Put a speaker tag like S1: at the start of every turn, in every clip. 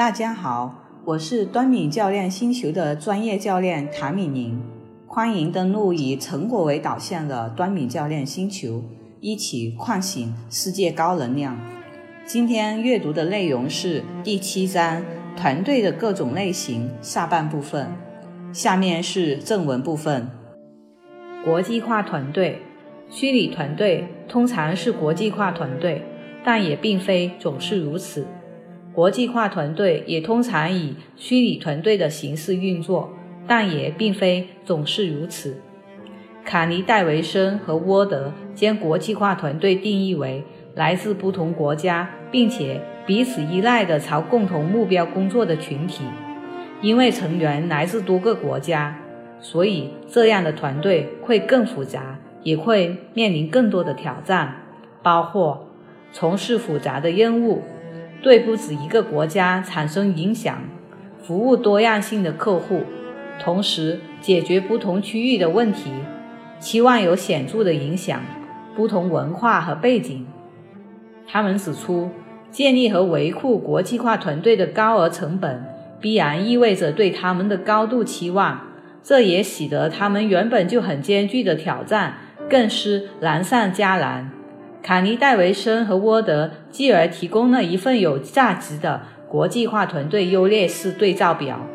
S1: 大家好，我是端米教练星球的专业教练谭米宁，欢迎登录以成果为导向的端米教练星球，一起唤醒世界高能量。今天阅读的内容是第七章团队的各种类型下半部分，下面是正文部分。国际化团队，虚拟团队通常是国际化团队，但也并非总是如此。国际化团队也通常以虚拟团队的形式运作，但也并非总是如此。卡尼戴维森和沃德将国际化团队定义为来自不同国家，并且彼此依赖的朝共同目标工作的群体。因为成员来自多个国家，所以这样的团队会更复杂，也会面临更多的挑战，包括从事复杂的任务。对不止一个国家产生影响，服务多样性的客户，同时解决不同区域的问题，期望有显著的影响。不同文化和背景，他们指出，建立和维护国际化团队的高额成本，必然意味着对他们的高度期望，这也使得他们原本就很艰巨的挑战更是难上加难。卡尼戴维森和沃德继而提供了一份有价值的国际化团队优劣势对照表。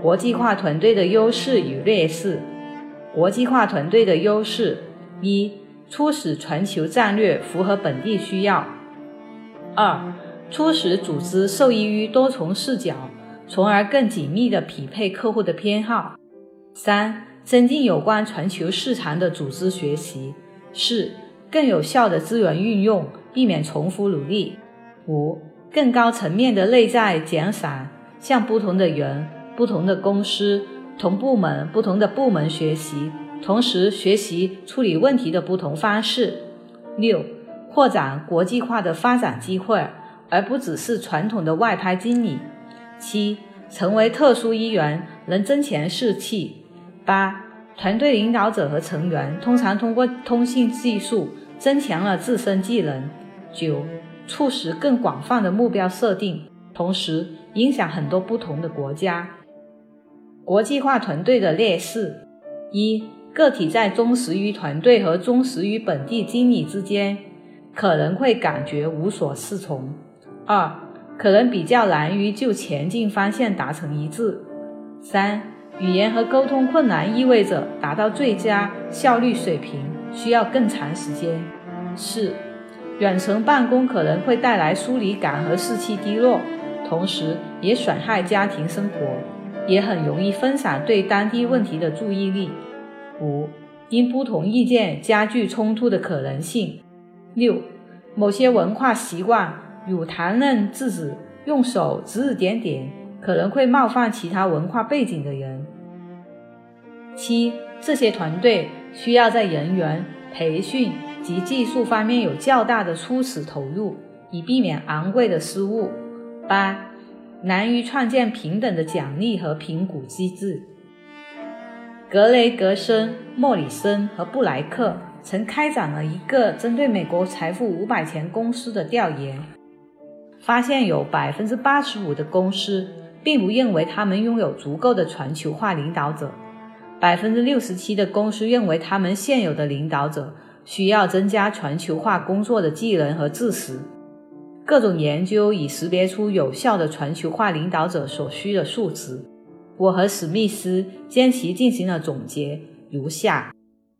S1: 国际化团队的优势与劣势。国际化团队的优势：一、初始全球战略符合本地需要；二、初始组织受益于多重视角，从而更紧密地匹配客户的偏好；三、增进有关全球市场的组织学习；四。更有效的资源运用，避免重复努力。五、更高层面的内在减散，向不同的人、不同的公司、同部门、不同的部门学习，同时学习处理问题的不同方式。六、扩展国际化的发展机会，而不只是传统的外派经理。七、成为特殊一员，能增强士气。八。团队领导者和成员通常通过通信技术增强了自身技能。九、促使更广泛的目标设定，同时影响很多不同的国家。国际化团队的劣势：一、个体在忠实于团队和忠实于本地经理之间，可能会感觉无所适从；二、可能比较难于就前进方向达成一致；三。语言和沟通困难意味着达到最佳效率水平需要更长时间。四、远程办公可能会带来疏离感和士气低落，同时也损害家庭生活，也很容易分散对当地问题的注意力。五、因不同意见加剧冲突的可能性。六、某些文化习惯，如谈论制止、用手指指点点。可能会冒犯其他文化背景的人。七，这些团队需要在人员培训及技术方面有较大的初始投入，以避免昂贵的失误。八，难于创建平等的奖励和评估机制。格雷格森、莫里森和布莱克曾开展了一个针对美国财富五百强公司的调研，发现有百分之八十五的公司。并不认为他们拥有足够的全球化领导者。百分之六十七的公司认为他们现有的领导者需要增加全球化工作的技能和知识。各种研究已识别出有效的全球化领导者所需的数值。我和史密斯将其进行了总结，如下：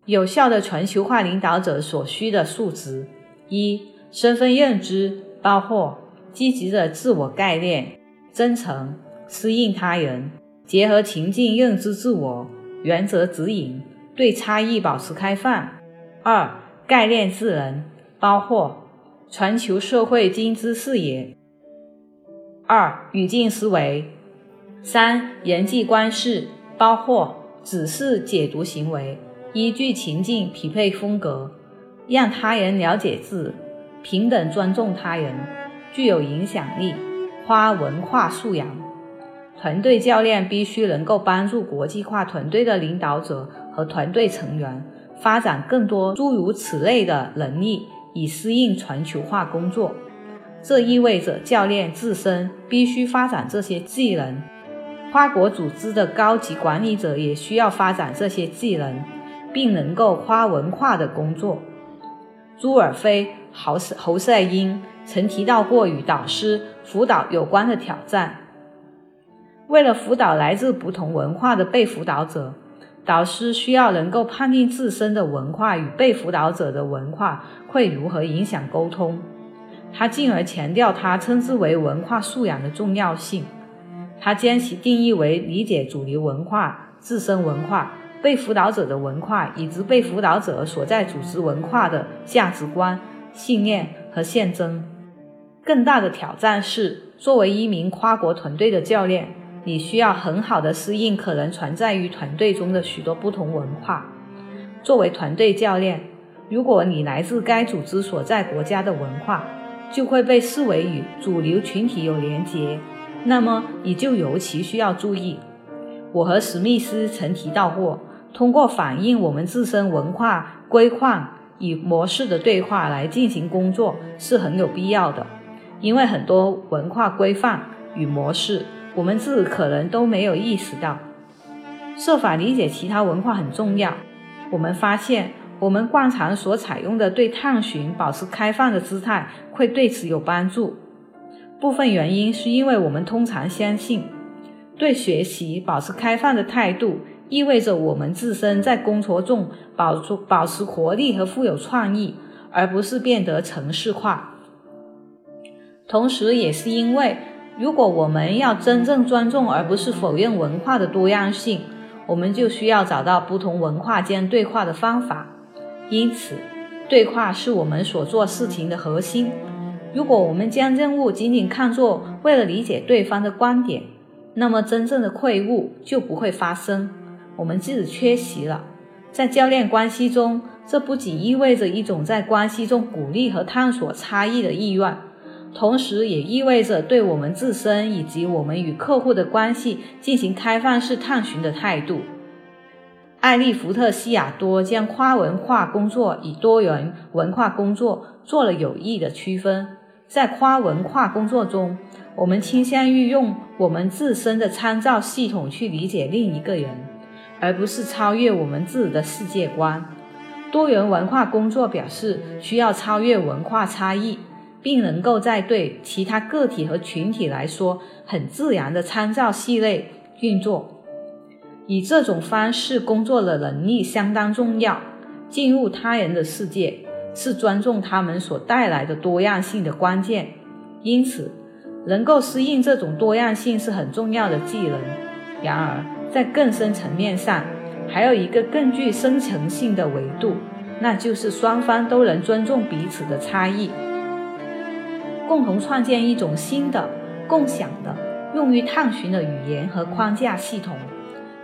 S1: 有效的全球化领导者所需的数值：一、身份认知，包括积极的自我概念、真诚。适应他人，结合情境认知自我，原则指引，对差异保持开放。二、概念智能包括全球社会经知视野。二、语境思维。三、人际关系包括指示解读行为，依据情境匹配风格，让他人了解自，平等尊重他人，具有影响力，花文化素养。团队教练必须能够帮助国际化团队的领导者和团队成员发展更多诸如此类的能力，以适应全球化工作。这意味着教练自身必须发展这些技能。跨国组织的高级管理者也需要发展这些技能，并能够跨文化的工作。朱尔菲豪塞侯赛因曾提到过与导师辅导有关的挑战。为了辅导来自不同文化的被辅导者，导师需要能够判定自身的文化与被辅导者的文化会如何影响沟通。他进而强调他称之为文化素养的重要性。他将其定义为理解主流文化、自身文化、被辅导者的文化以及被辅导者所在组织文化的价值观、信念和象征。更大的挑战是，作为一名跨国团队的教练，你需要很好的适应可能存在于团队中的许多不同文化。作为团队教练，如果你来自该组织所在国家的文化，就会被视为与主流群体有连结。那么你就尤其需要注意。我和史密斯曾提到过，通过反映我们自身文化规范与模式的对话来进行工作是很有必要的，因为很多文化规范与模式，我们自可能都没有意识到。设法理解其他文化很重要。我们发现，我们惯常所采用的对探寻保持开放的姿态，会对此有帮助。部分原因是因为我们通常相信，对学习保持开放的态度，意味着我们自身在工作中保住保持活力和富有创意，而不是变得程式化。同时，也是因为，如果我们要真正尊重而不是否认文化的多样性，我们就需要找到不同文化间对话的方法。因此，对话是我们所做事情的核心。如果我们将任务仅仅看作为了理解对方的观点，那么真正的会晤就不会发生。我们自己缺席了。在教练关系中，这不仅意味着一种在关系中鼓励和探索差异的意愿，同时也意味着对我们自身以及我们与客户的关系进行开放式探寻的态度。艾利福特西亚多将跨文化工作与多元文化工作做了有意的区分。在跨文化工作中，我们倾向于用我们自身的参照系统去理解另一个人，而不是超越我们自己的世界观。多元文化工作表示需要超越文化差异，并能够在对其他个体和群体来说很自然的参照系内运作。以这种方式工作的能力相当重要。进入他人的世界。是尊重他们所带来的多样性的关键，因此，能够适应这种多样性是很重要的技能。然而，在更深层面上，还有一个更具深层性的维度，那就是双方都能尊重彼此的差异，共同创建一种新的、共享的、用于探寻的语言和框架系统。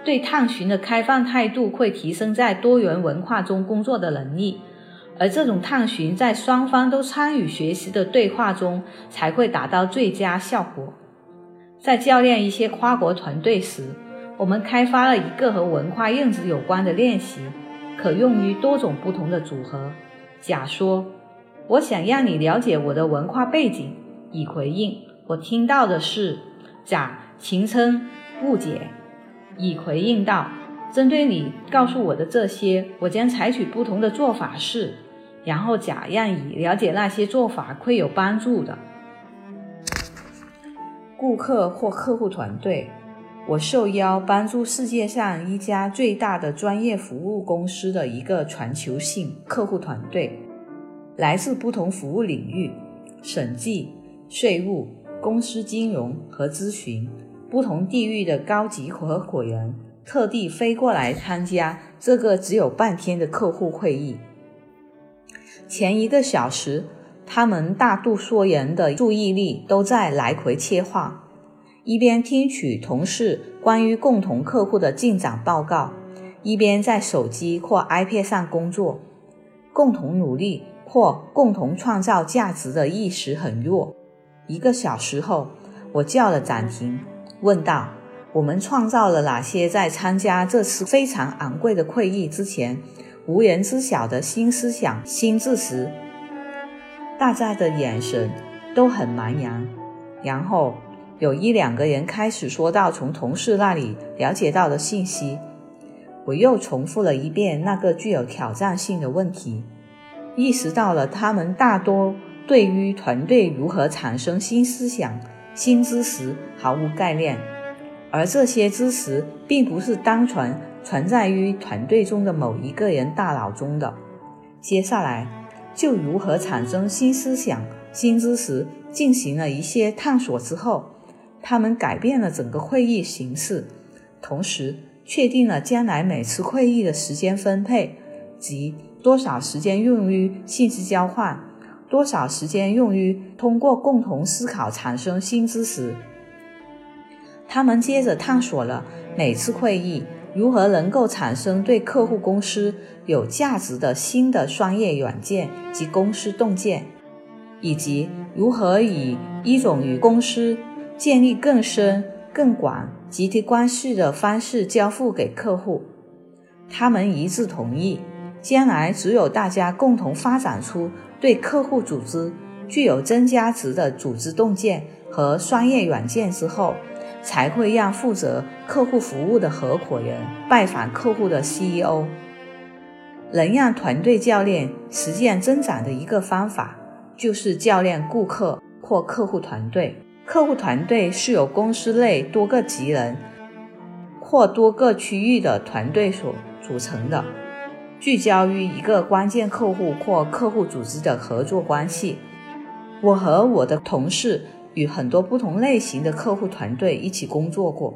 S1: 对探寻的开放态度会提升在多元文化中工作的能力。而这种探寻在双方都参与学习的对话中才会达到最佳效果。在教练一些跨国团队时，我们开发了一个和文化认知有关的练习，可用于多种不同的组合。假说：“我想让你了解我的文化背景。”乙回应：“我听到的是甲情称误解。”乙回应道：“针对你告诉我的这些，我将采取不同的做法是。”然后甲让乙了解那些做法会有帮助的。顾客或客户团队，我受邀帮助世界上一家最大的专业服务公司的一个全球性客户团队，来自不同服务领域、审计、税务、公司金融和咨询，不同地域的高级合伙人特地飞过来参加这个只有半天的客户会议。前一个小时，他们大多数人的注意力都在来回切换，一边听取同事关于共同客户的进展报告，一边在手机或 iPad 上工作。共同努力或共同创造价值的意识很弱。一个小时后，我叫了暂停，问道：“我们创造了哪些在参加这次非常昂贵的会议之前？”无人知晓的新思想、新知识，大家的眼神都很茫然。然后有一两个人开始说到从同事那里了解到的信息，我又重复了一遍那个具有挑战性的问题，意识到了他们大多对于团队如何产生新思想、新知识毫无概念，而这些知识并不是单纯存在于团队中的某一个人大脑中的。接下来就如何产生新思想、新知识。进行了一些探索之后，他们改变了整个会议形式，同时确定了将来每次会议的时间分配，及多少时间用于信息交换，多少时间用于通过共同思考产生新知识。他们接着探索了每次会议如何能够产生对客户公司有价值的新的商业软件及公司洞见。以及如何以一种与公司建立更深、更广集体关系的方式交付给客户，他们一致同意，将来只有大家共同发展出对客户组织具有增加值的组织洞见和商业软件之后，才会让负责客户服务的合伙人拜访客户的 CEO。能让团队教练实现增长的一个方法。就是教练顾客或客户团队。客户团队是由公司内多个级人或多个区域的团队所组成的，聚焦于一个关键客户或客户组织的合作关系。我和我的同事与很多不同类型的客户团队一起工作过，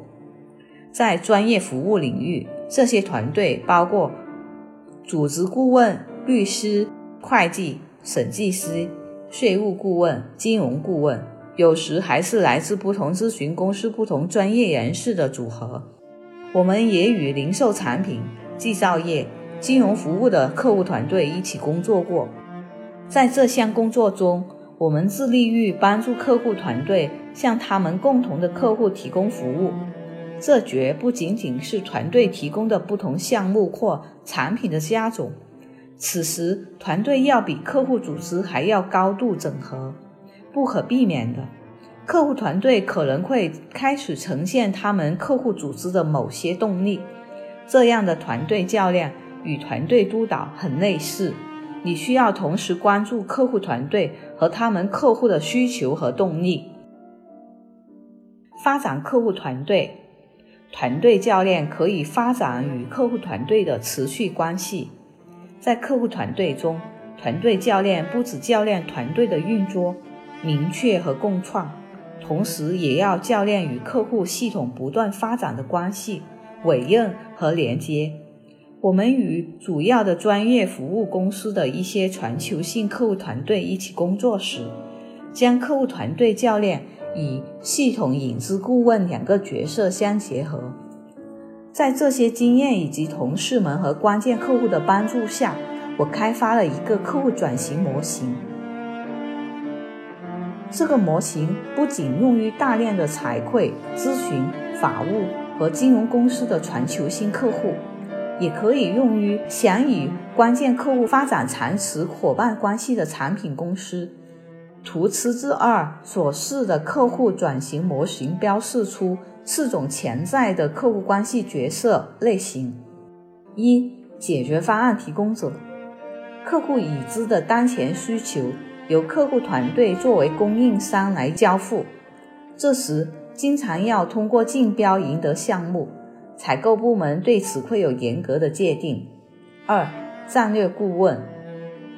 S1: 在专业服务领域，这些团队包括组织顾问、律师、会计、审计师。税务顾问、金融顾问，有时还是来自不同咨询公司、不同专业人士的组合。我们也与零售产品、制造业、金融服务的客户团队一起工作过。在这项工作中，我们致力于帮助客户团队向他们共同的客户提供服务。这绝不仅仅是团队提供的不同项目或产品的加总。此时，团队要比客户组织还要高度整合，不可避免的，客户团队可能会开始呈现他们客户组织的某些动力。这样的团队教练与团队督导很类似，你需要同时关注客户团队和他们客户的需求和动力。发展客户团队，团队教练可以发展与客户团队的持续关系。在客户团队中，团队教练不止教练团队的运作、明确和共创，同时也要教练与客户系统不断发展的关系、委任和连接。我们与主要的专业服务公司的一些全球性客户团队一起工作时，将客户团队教练与系统引资顾问两个角色相结合。在这些经验以及同事们和关键客户的帮助下，我开发了一个客户转型模型。这个模型不仅用于大量的财会、咨询、法务和金融公司的全球性客户，也可以用于想与关键客户发展长持伙伴关系的产品公司。图七至二所示的客户转型模型标示出。四种潜在的客户关系角色类型：一、解决方案提供者，客户已知的当前需求由客户团队作为供应商来交付，这时经常要通过竞标赢得项目，采购部门对此会有严格的界定。二、战略顾问，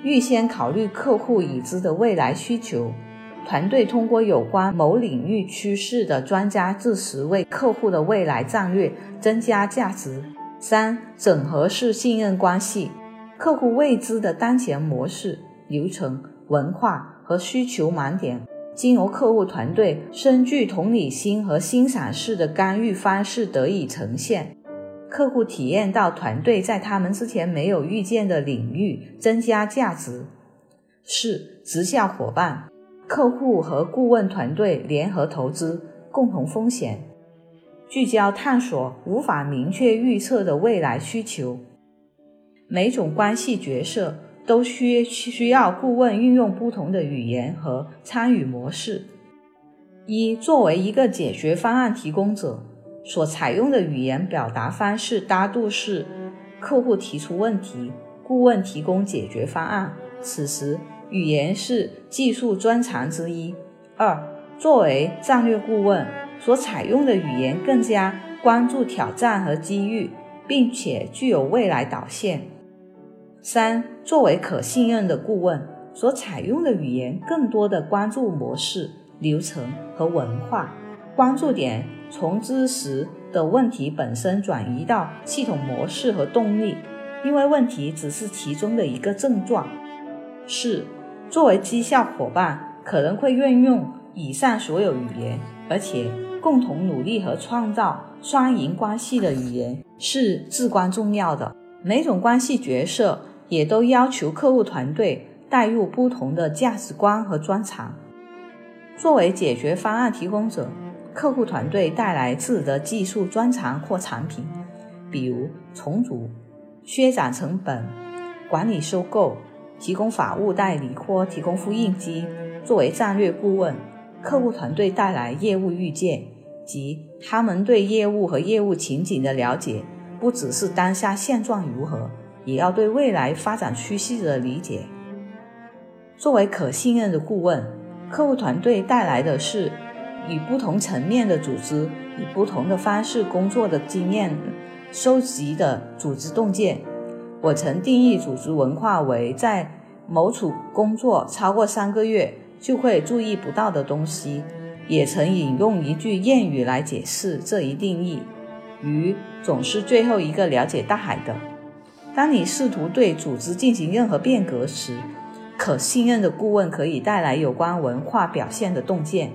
S1: 预先考虑客户已知的未来需求。团队通过有关某领域趋势的专家知识，为客户的未来战略增加价值。三、整合式信任关系，客户未知的当前模式、流程、文化和需求盲点，经由客户团队深具同理心和欣赏式的干预方式得以呈现，客户体验到团队在他们之前没有预见的领域增加价值。四、直销伙伴。客户和顾问团队联合投资，共同风险，聚焦探索无法明确预测的未来需求。每种关系角色都需需要顾问运用不同的语言和参与模式。一，作为一个解决方案提供者，所采用的语言表达方式大多是客户提出问题，顾问提供解决方案。此时，语言是技术专长之一。二，作为战略顾问，所采用的语言更加关注挑战和机遇，并且具有未来导向。三，作为可信任的顾问，所采用的语言更多的关注模式、流程和文化，关注点从知识的问题本身转移到系统模式和动力，因为问题只是其中的一个症状。四，作为绩效伙伴，可能会运用以上所有语言，而且共同努力和创造双赢关系的语言是至关重要的。每种关系角色。也都要求客户团队带入不同的价值观和专长。作为解决方案提供者，客户团队带来自己的技术专长或产品，比如重组、削减成本、管理收购、提供法务代理或提供复印机。作为战略顾问，客户团队带来业务预见，及他们对业务和业务情景的了解，不只是当下现状如何。也要对未来发展趋势的理解。作为可信任的顾问，客户团队带来的是与不同层面的组织以不同的方式工作的经验收集的组织洞见。我曾定义组织文化为在某处工作超过三个月就会注意不到的东西，也曾引用一句谚语来解释这一定义：鱼总是最后一个了解大海的。当你试图对组织进行任何变革时，可信任的顾问可以带来有关文化表现的洞见。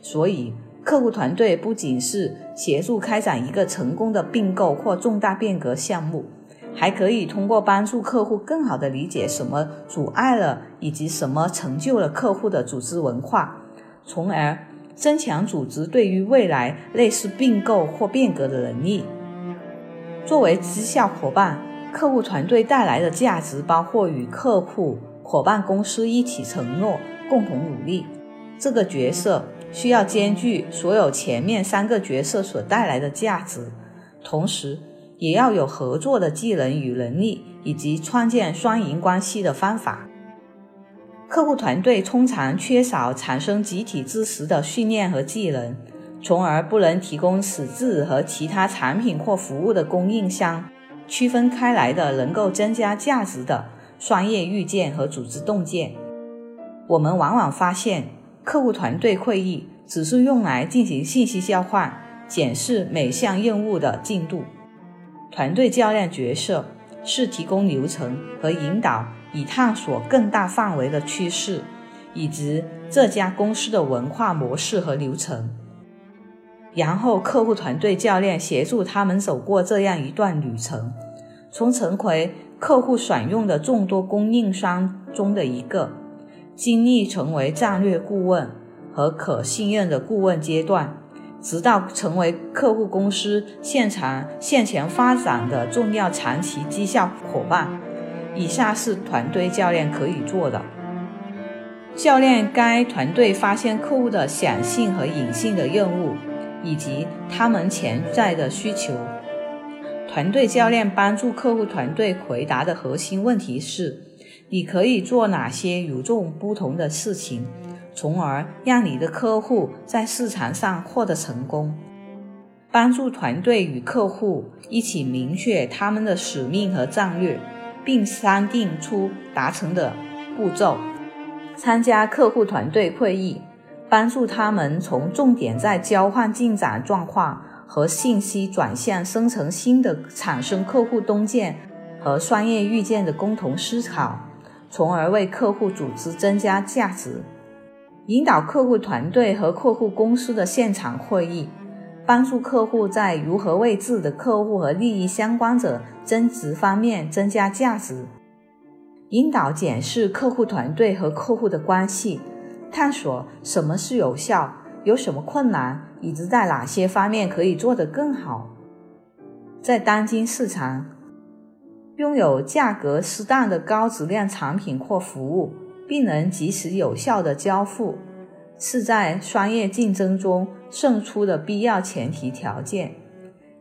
S1: 所以，客户团队不仅是协助开展一个成功的并购或重大变革项目，还可以通过帮助客户更好地理解什么阻碍了以及什么成就了客户的组织文化，从而增强组织对于未来类似并购或变革的能力。作为绩效伙伴。客户团队带来的价值包括与客户、伙伴公司一起承诺，共同努力。这个角色需要兼具所有前面三个角色所带来的价值，同时也要有合作的技能与能力，以及创建双赢关系的方法。客户团队通常缺少产生集体知识的训练和技能，从而不能提供使自和其他产品或服务的供应商。区分开来的能够增加价值的商业预见和组织洞见。我们往往发现，客户团队会议只是用来进行信息交换、检视每项任务的进度。团队教练角色是提供流程和引导，以探索更大范围的趋势，以及这家公司的文化模式和流程。然后，客户团队教练协助他们走过这样一段旅程，从成为客户选用的众多供应商中的一个，经历成为战略顾问和可信任的顾问阶段，直到成为客户公司现场向前发展的重要长期绩效伙伴。以下是团队教练可以做的：教练该团队发现客户的显性和隐性的任务。以及他们潜在的需求。团队教练帮助客户团队回答的核心问题是：你可以做哪些与众不同的事情，从而让你的客户在市场上获得成功。帮助团队与客户一起明确他们的使命和战略，并商定出达成的步骤。参加客户团队会议。帮助他们从重点在交换进展状况和信息转向生成新的产生客户洞见和商业预见的共同思考，从而为客户组织增加价值。引导客户团队和客户公司的现场会议，帮助客户在如何为自己的客户和利益相关者增值方面增加价值。引导检视客户团队和客户的关系。探索什么是有效，有什么困难，以及在哪些方面可以做得更好。在当今市场，拥有价格适当的高质量产品或服务，并能及时有效的交付，是在商业竞争中胜出的必要前提条件。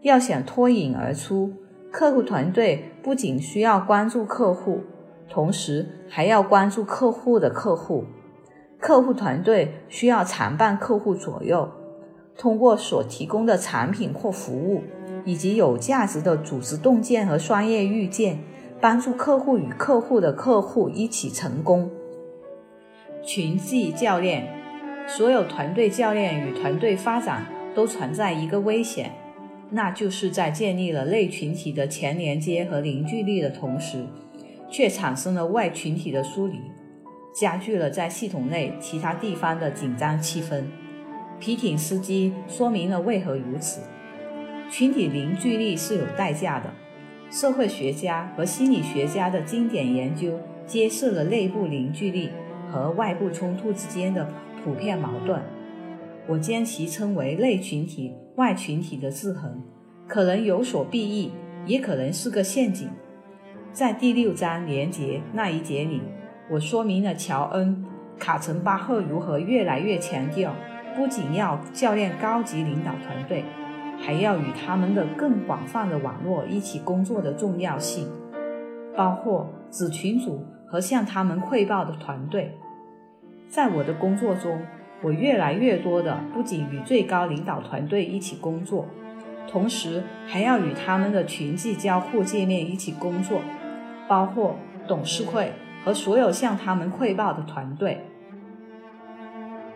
S1: 要想脱颖而出，客户团队不仅需要关注客户，同时还要关注客户的客户。客户团队需要常伴客户左右，通过所提供的产品或服务。以及有价值的组织洞见和商业预见，帮助客户与客户的客户一起成功。群系教练，所有团队教练与团队发展都存在一个危险，那就是在建立了内群体的强连接和凝聚力的同时，却产生了外群体的疏离，加剧了在系统内其他地方的紧张气氛。皮艇司机说明了为何如此。群体凝聚力是有代价的。社会学家和心理学家的经典研究揭示了内部凝聚力和外部冲突之间的普遍矛盾。我将其称为内群体、外群体的制衡，可能有所裨益，也可能是个陷阱。在第六章连结那一节里，我说明了乔恩·卡岑巴赫如何越来越强调，不仅要教练高级领导团队。还要与他们的更广泛的网络一起工作的重要性，包括子群组和向他们汇报的团队。在我的工作中，我越来越多的不仅与最高领导团队一起工作，同时还要与他们的群际交互界面一起工作，包括董事会和所有向他们汇报的团队。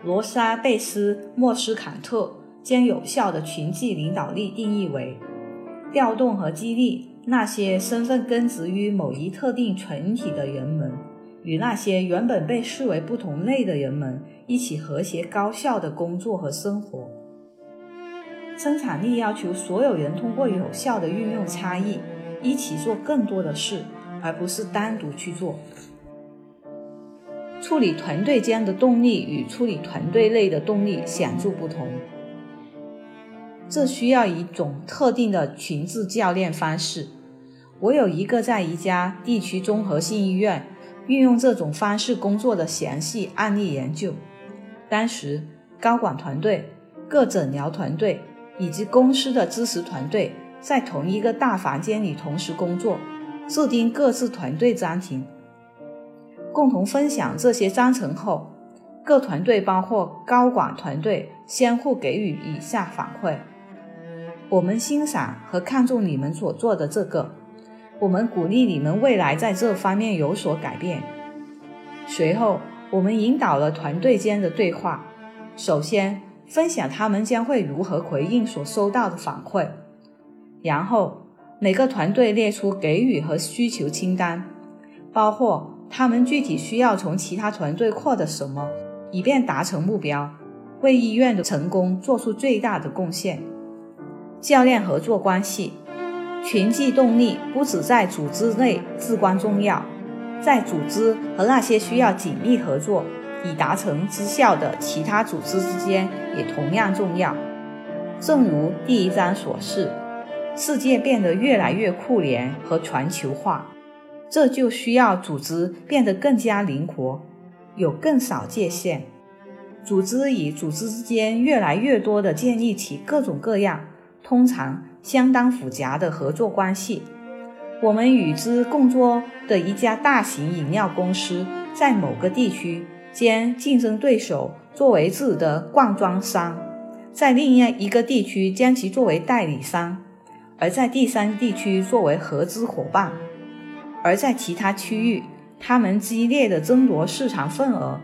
S1: 罗莎贝斯莫斯坎特。将有效的群际领导力定义为调动和激励那些身份根植于某一特定群体的人们，与那些原本被视为不同类的人们一起和谐高效的工作和生活。生产力要求所有人通过有效的运用差异，一起做更多的事，而不是单独去做。处理团队间的动力与处理团队内的动力显著不同。这需要一种特定的群治教练方式。我有一个在一家地区综合性医院运用这种方式工作的详细案例研究。当时，高管团队、各诊疗团队以及公司的支持团队在同一个大房间里同时工作，制定各自团队章程，共同分享这些章程后，各团队包括高管团队相互给予以下反馈。我们欣赏和看重你们所做的这个，我们鼓励你们未来在这方面有所改变。随后，我们引导了团队间的对话，首先分享他们将会如何回应所收到的反馈，然后每个团队列出给予和需求清单，包括他们具体需要从其他团队获得什么，以便达成目标，为医院的成功做出最大的贡献。教练合作关系，群际动力不只在组织内至关重要，在组织和那些需要紧密合作以达成绩效的其他组织之间也同样重要。正如第一章所示，世界变得越来越互联和全球化，这就需要组织变得更加灵活，有更少界限。组织与组织之间越来越多地建立起各种各样。通常相当复杂的合作关系。我们与之共作的一家大型饮料公司，在某个地区将竞争对手作为自己的灌装商，在另一个地区将其作为代理商，而在第三地区作为合资伙伴。而在其他区域，他们激烈的争夺市场份额。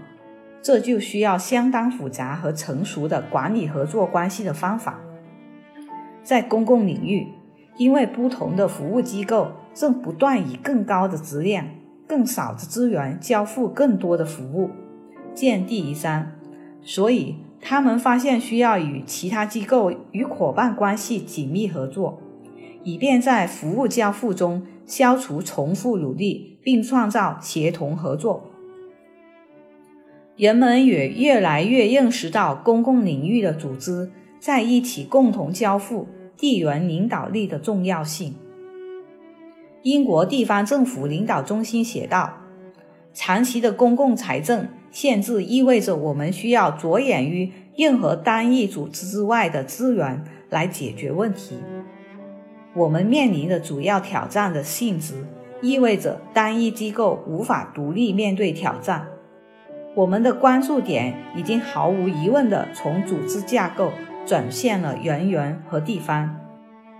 S1: 这就需要相当复杂和成熟的管理合作关系的方法。在公共领域，因为不同的服务机构正不断以更高的质量、更少的资源交付更多的服务，见第一章，所以他们发现需要与其他机构与伙伴关系紧密合作，以便在服务交付中消除重复努力，并创造协同合作。人们也越来越认识到公共领域的组织。在一起共同交付地缘领导力的重要性。英国地方政府领导中心写道：“长期的公共财政限制意味着我们需要着眼于任何单一组织之外的资源来解决问题。我们面临的主要挑战的性质意味着单一机构无法独立面对挑战。我们的关注点已经毫无疑问地从组织架构转向了人员和地方，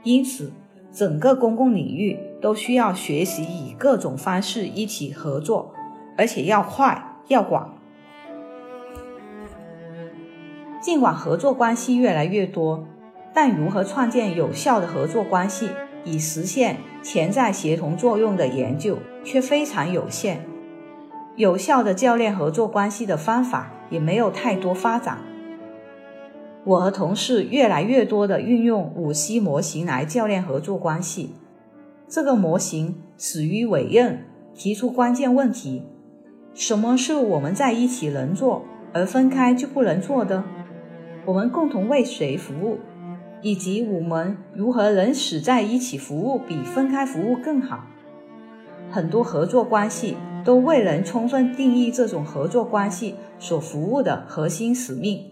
S1: 因此。”整个公共领域都需要学习以各种方式一起合作，而且要快要广。尽管合作关系越来越多，但如何创建有效的合作关系，以实现潜在协同作用的研究却非常有限。有效的教练合作关系的方法也没有太多发展。我和同事越来越多地运用五 C 模型来教练合作关系。这个模型始于委任，提出关键问题：什么是我们在一起能做，而分开就不能做的？我们共同为谁服务？以及我们如何能使在一起服务比分开服务更好？很多合作关系都未能充分定义这种合作关系所服务的核心使命。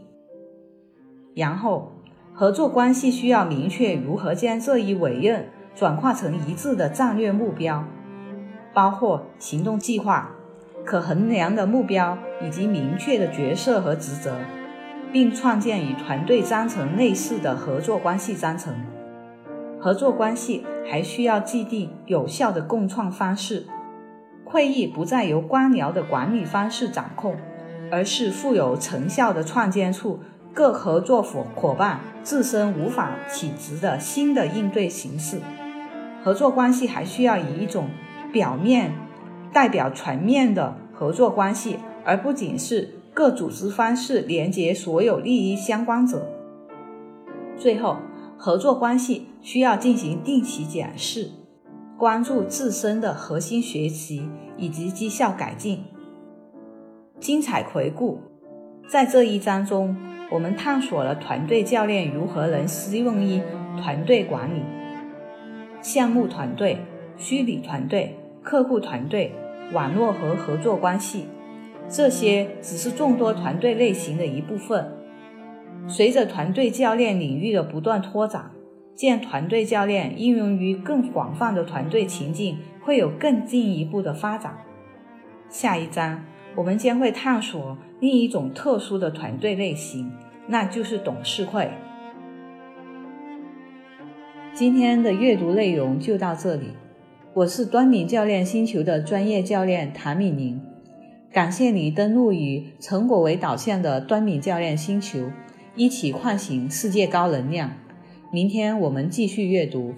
S1: 然后，合作关系需要明确如何将这一委任转化成一致的战略目标，包括行动计划、可衡量的目标以及明确的角色和职责，并创建与团队章程类似的合作关系章程。合作关系还需要既定有效的共创方式，会议不再由官僚的管理方式掌控，而是富有成效的创建出。各合作伙伙伴自身无法企职的新的应对形式，合作关系还需要以一种表面代表全面的合作关系，而不仅是各组织方式连接所有利益相关者。最后，合作关系需要进行定期检视，关注自身的核心学习以及绩效改进。精彩回顾，在这一章中。我们探索了团队教练如何能适用于团队管理、项目团队、虚拟团队、客户团队、网络和合作关系，这些只是众多团队类型的一部分。随着团队教练领域的不断拓展，见团队教练应用于更广泛的团队情境，会有更进一步的发展。下一章。我们将会探索另一种特殊的团队类型，那就是董事会。今天的阅读内容就到这里，我是端敏教练星球的专业教练谭敏宁，感谢你登录以成果为导向的端米教练星球，一起唤醒世界高能量。明天我们继续阅读。